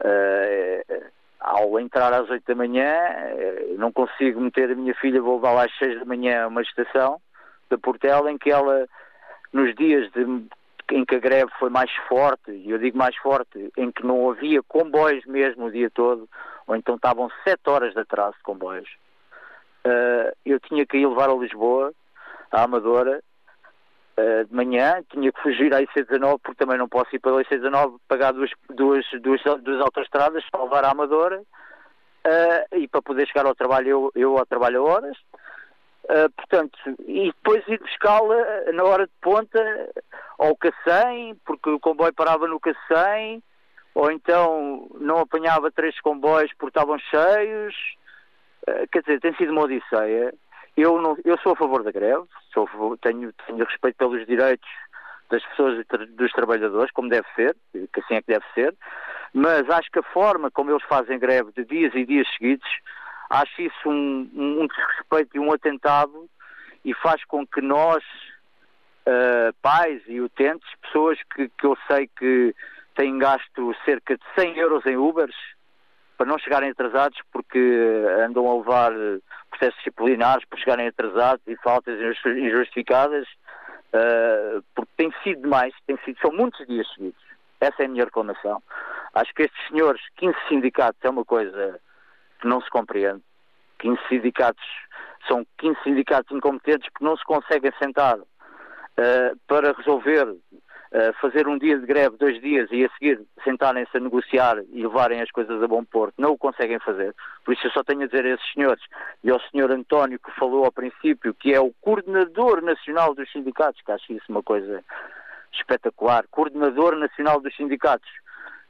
uh, ao entrar às 8 da manhã, eh, não consigo meter a minha filha, vou levar às 6 da manhã a uma estação da Portela, em que ela, nos dias de, em que a greve foi mais forte, e eu digo mais forte, em que não havia comboios mesmo o dia todo, ou então estavam 7 horas de atraso de comboios, uh, eu tinha que ir levar a Lisboa, à Amadora, uh, de manhã, tinha que fugir à IC19 porque também não posso ir para a IC19 pagar duas, duas, duas, duas autostradas, salvar a Amadora uh, e para poder chegar ao trabalho eu, eu ao trabalho a horas. Uh, portanto, e depois ir buscá-la na hora de ponta ao Cacém, porque o comboio parava no Cacém, ou então não apanhava três comboios porque estavam cheios. Uh, quer dizer, tem sido uma odisseia. Eu, não, eu sou a favor da greve, sou favor, tenho, tenho respeito pelos direitos das pessoas, dos trabalhadores, como deve ser, que assim é que deve ser, mas acho que a forma como eles fazem greve de dias e dias seguidos, acho isso um, um desrespeito e um atentado e faz com que nós, uh, pais e utentes, pessoas que, que eu sei que têm gasto cerca de 100 euros em Ubers, para não chegarem atrasados porque andam a levar processos disciplinares por chegarem atrasados e faltas injustificadas, uh, porque tem sido demais, tem sido, são muitos dias seguidos. Essa é a minha reclamação. Acho que estes senhores, 15 sindicatos, é uma coisa que não se compreende. 15 sindicatos são 15 sindicatos incompetentes que não se conseguem sentar uh, para resolver fazer um dia de greve, dois dias e a seguir sentarem-se a negociar e levarem as coisas a bom porto. Não o conseguem fazer. Por isso eu só tenho a dizer a esses senhores e ao senhor António que falou ao princípio, que é o coordenador nacional dos sindicatos, que acho isso uma coisa espetacular, coordenador nacional dos sindicatos,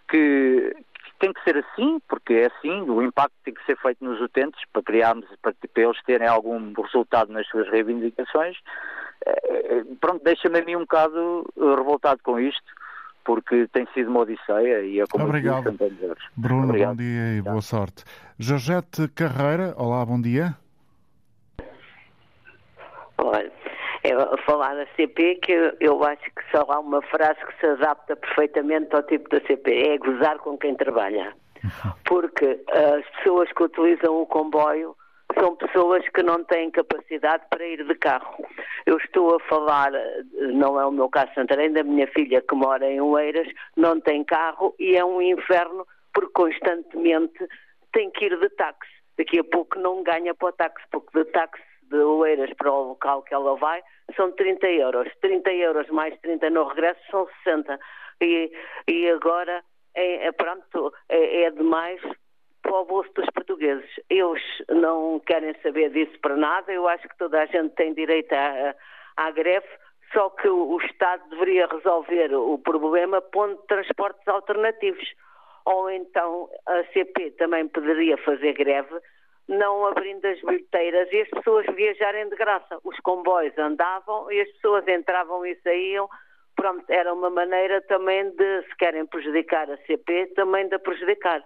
que, tem que ser assim, porque é assim, o impacto tem que ser feito nos utentes para criarmos, para, para eles terem algum resultado nas suas reivindicações. Eh, pronto, deixa-me a mim um bocado revoltado com isto, porque tem sido uma odisseia e é como Obrigado. Bruno, Obrigado. bom dia e boa sorte. Georgette Carreira, olá, bom dia. Olha, é falar da CP que eu, eu acho que só há uma frase que se adapta perfeitamente ao tipo da CP, é gozar com quem trabalha. Porque as pessoas que utilizam o comboio são pessoas que não têm capacidade para ir de carro. Eu estou a falar, não é o meu caso Santarém, da minha filha que mora em Oeiras, não tem carro e é um inferno porque constantemente tem que ir de táxi. Daqui a pouco não ganha para o táxi, porque de táxi de Oeiras para o local que ela vai são 30 euros. 30 euros mais 30 no regresso são 60. E, e agora, é, é pronto, é, é demais para o bolso dos portugueses. Eles não querem saber disso para nada. Eu acho que toda a gente tem direito à, à greve, só que o Estado deveria resolver o problema pondo transportes alternativos. Ou então a CP também poderia fazer greve não abrindo as bilheteiras e as pessoas viajarem de graça. Os comboios andavam e as pessoas entravam e saíam. Pronto, era uma maneira também de, se querem prejudicar a CP, também de prejudicar.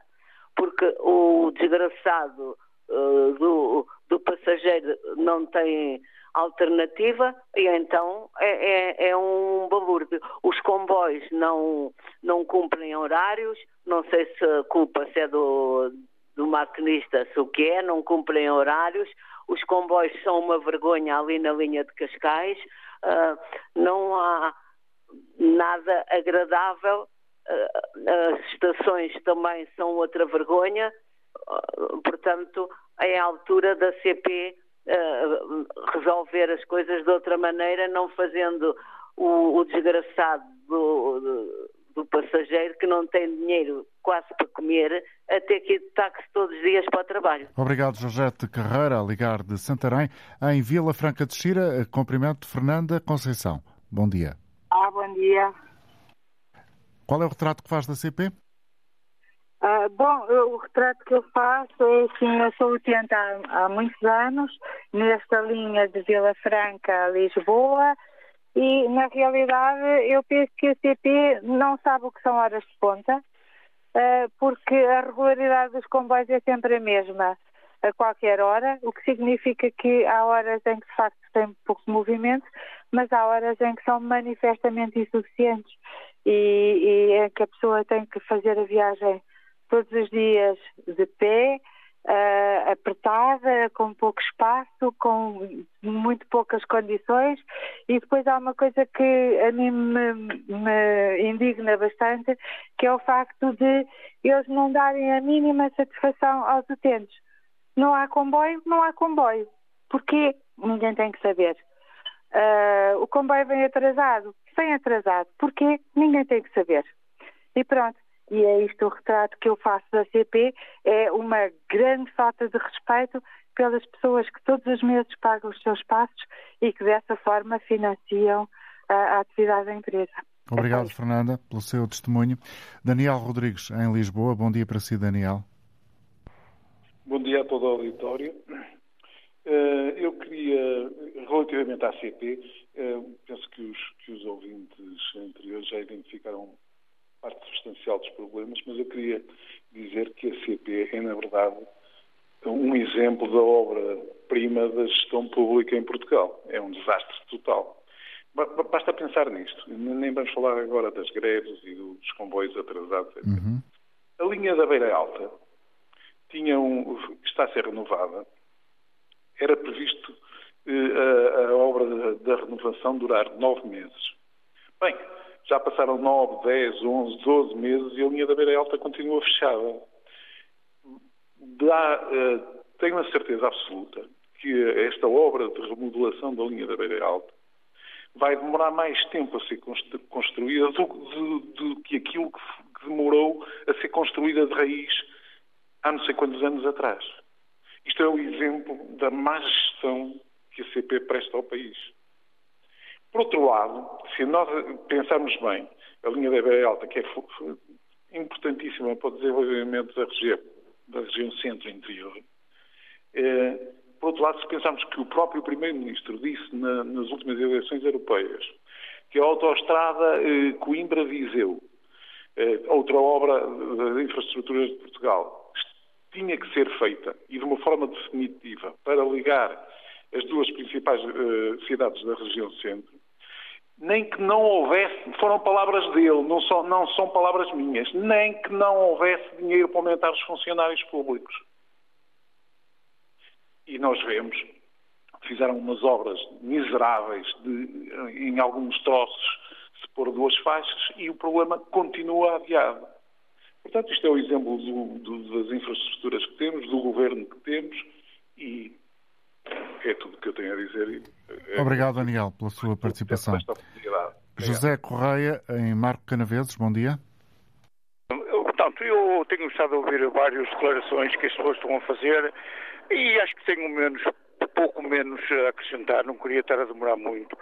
Porque o desgraçado uh, do, do passageiro não tem alternativa e então é, é, é, um balúrdio. Os comboios não, não cumprem horários, não sei se a culpa se é do, do maquinista, se o que é, não cumprem horários, os comboios são uma vergonha ali na linha de Cascais, uh, não há nada agradável, uh, as estações também são outra vergonha, uh, portanto, é a altura da CP resolver as coisas de outra maneira, não fazendo o, o desgraçado do, do do passageiro que não tem dinheiro quase para comer, até que ir de táxi todos os dias para o trabalho. Obrigado, Jorgette Carreira, a ligar de Santarém. Em Vila Franca de Xira, cumprimento Fernanda Conceição. Bom dia. Ah, bom dia. Qual é o retrato que faz da CP? Ah, bom, o retrato que eu faço é assim, eu sou utente há, há muitos anos, nesta linha de Vila Franca a Lisboa, e, na realidade, eu penso que a CP não sabe o que são horas de ponta, porque a regularidade dos comboios é sempre a mesma, a qualquer hora, o que significa que há horas em que, de facto, tem pouco movimento, mas há horas em que são manifestamente insuficientes e, e em que a pessoa tem que fazer a viagem todos os dias de pé, uh, apertada, com pouco espaço, com muito poucas condições. E depois há uma coisa que a mim me, me indigna bastante, que é o facto de eles não darem a mínima satisfação aos utentes. Não há comboio, não há comboio. Porquê? Ninguém tem que saber. Uh, o comboio vem atrasado. Vem atrasado. Porquê? Ninguém tem que saber. E pronto e é isto o retrato que eu faço da CP, é uma grande falta de respeito pelas pessoas que todos os meses pagam os seus passos e que dessa forma financiam a, a atividade da empresa. Obrigado, é Fernanda, pelo seu testemunho. Daniel Rodrigues, em Lisboa. Bom dia para si, Daniel. Bom dia a todo o auditório. Eh, eu queria, relativamente à CP, eh, penso que os, que os ouvintes anteriores já identificaram parte substancial dos problemas, mas eu queria dizer que a CP é, na verdade, um exemplo da obra-prima da gestão pública em Portugal. É um desastre total. Basta pensar nisto. Nem vamos falar agora das greves e dos comboios atrasados, etc. Uhum. A linha da Beira Alta tinha um, está a ser renovada. Era previsto eh, a, a, obra da, da renovação durar nove meses. Bem, já passaram 9, 10, 11, 12 meses e a linha da Beira Alta continua fechada. Dá, uh, tenho a certeza absoluta que esta obra de remodelação da linha da Beira Alta vai demorar mais tempo a ser construída do, do, do que aquilo que, demorou a ser construída de raiz há não sei quantos anos atrás. Isto é o exemplo da má gestão que a CP presta ao país. Por outro lado, se nós pensarmos bem, a linha da Beira Alta, que é importantíssima para o desenvolvimento da região, da região centro-interior, é, por outro lado, se pensarmos que o próprio Primeiro-Ministro disse na, nas últimas eleições europeias que a autoestrada eh, Coimbra-Viseu, eh, outra obra de infraestruturas de Portugal, tinha que ser feita e de uma forma definitiva para ligar as duas principais uh, cidades da região centro, nem que não houvesse, foram palavras dele, não são, não são palavras minhas, nem que não houvesse dinheiro para aumentar os funcionários públicos. E nós vemos, fizeram umas obras miseráveis de, em alguns troços, se pôr duas faixas, e o problema continua adiado. Portanto, isto é o exemplo do, do, das infraestruturas que temos, do governo que temos, e é tudo o que eu tenho a dizer. É Obrigado, Daniel, pela sua participação. José Correia, em Marco Canaveses, bom dia. Portanto, eu tenho estado a ouvir várias declarações que as pessoas estão a fazer e acho que tenho menos pouco menos a acrescentar, não queria estar a demorar muito.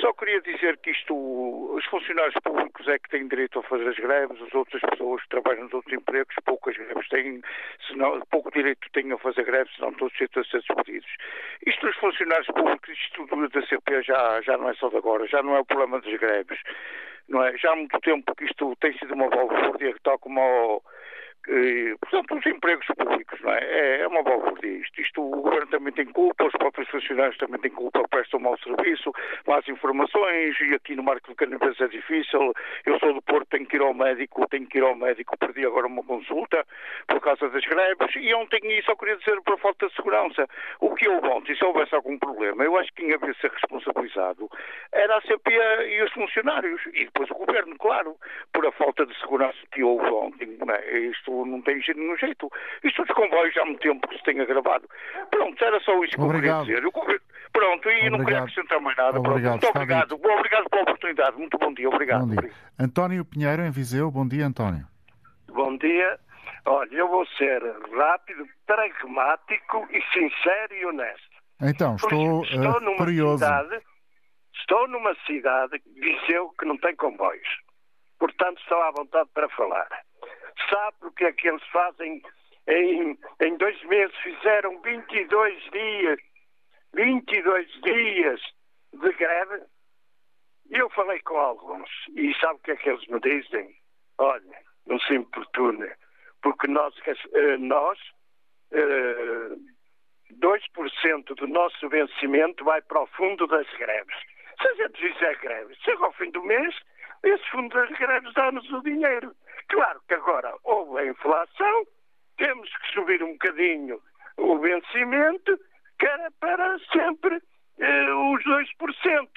Só queria dizer que isto, os funcionários públicos é que têm direito a fazer as greves, as outras pessoas que trabalham nos outros empregos, poucas greves têm, senão, pouco direito têm a fazer greves, senão todos a ser despedidos. Isto dos funcionários públicos, isto da CP já, já não é só de agora, já não é o problema das greves. Não é? Já há muito tempo que isto tem sido uma balbúrdia, tal como ao, portanto, os empregos públicos, não é? É, é uma balbúrdia isto. isto. O governo também tem culpa, os próprios funcionários também têm culpa, prestam mau serviço, más informações, e aqui no Marco do Canavês é difícil. Eu sou do Porto, tenho que ir ao médico, tenho que ir ao médico, perdi agora uma consulta por causa das greves, e ontem, e só queria dizer por falta de segurança, o que houve ontem, se houvesse algum problema, eu acho que quem havia ser responsabilizado era a CP e os funcionários, e depois o governo, claro, por a falta de segurança que houve ontem. Não é? Isto não tem nenhum jeito. Isto dos comboios já há muito tempo que se tem agravado. Pronto, era só isso que obrigado. eu queria dizer. Pronto, e obrigado. não queria acrescentar mais nada. Obrigado. Muito obrigado. Obrigado pela oportunidade. Muito bom dia. Obrigado. Bom dia. Obrigado. António Pinheiro, em Viseu. Bom dia, António. Bom dia. Olha, eu vou ser rápido, pragmático e sincero e honesto. Então, estou, estou uh, numa curioso. Cidade, estou numa cidade, Viseu, que não tem comboios. Portanto, estou à vontade para falar sabe o que é que eles fazem em, em dois meses? Fizeram 22 dias, 22 dias de greve. Eu falei com alguns e sabe o que é que eles me dizem? Olha, não se importune, porque nós, eh, nós 2% eh, do nosso vencimento vai para o fundo das greves. Se a gente fizer greves, chega ao fim do mês, esse fundo das greves dá-nos o dinheiro. Claro que agora houve a inflação, temos que subir um bocadinho o vencimento, que era para sempre eh, os 2%.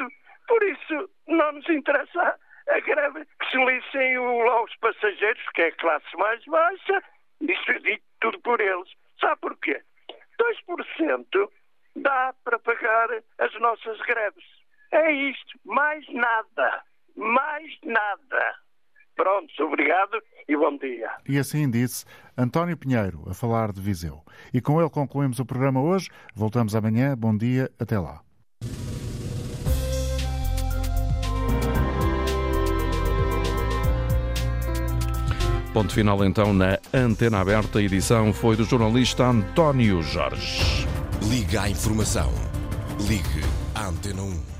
Por isso, não nos interessa a greve que se lixem aos passageiros, que é a classe mais baixa, isso é dito tudo por eles. Sabe porquê? 2% dá para pagar as nossas greves. É isto, mais nada, mais nada. Pronto, obrigado e bom dia. E assim disse António Pinheiro, a falar de Viseu. E com ele concluímos o programa hoje. Voltamos amanhã. Bom dia, até lá. Ponto final então na Antena Aberta. A edição foi do jornalista António Jorge. Liga à informação. Ligue à Antena 1.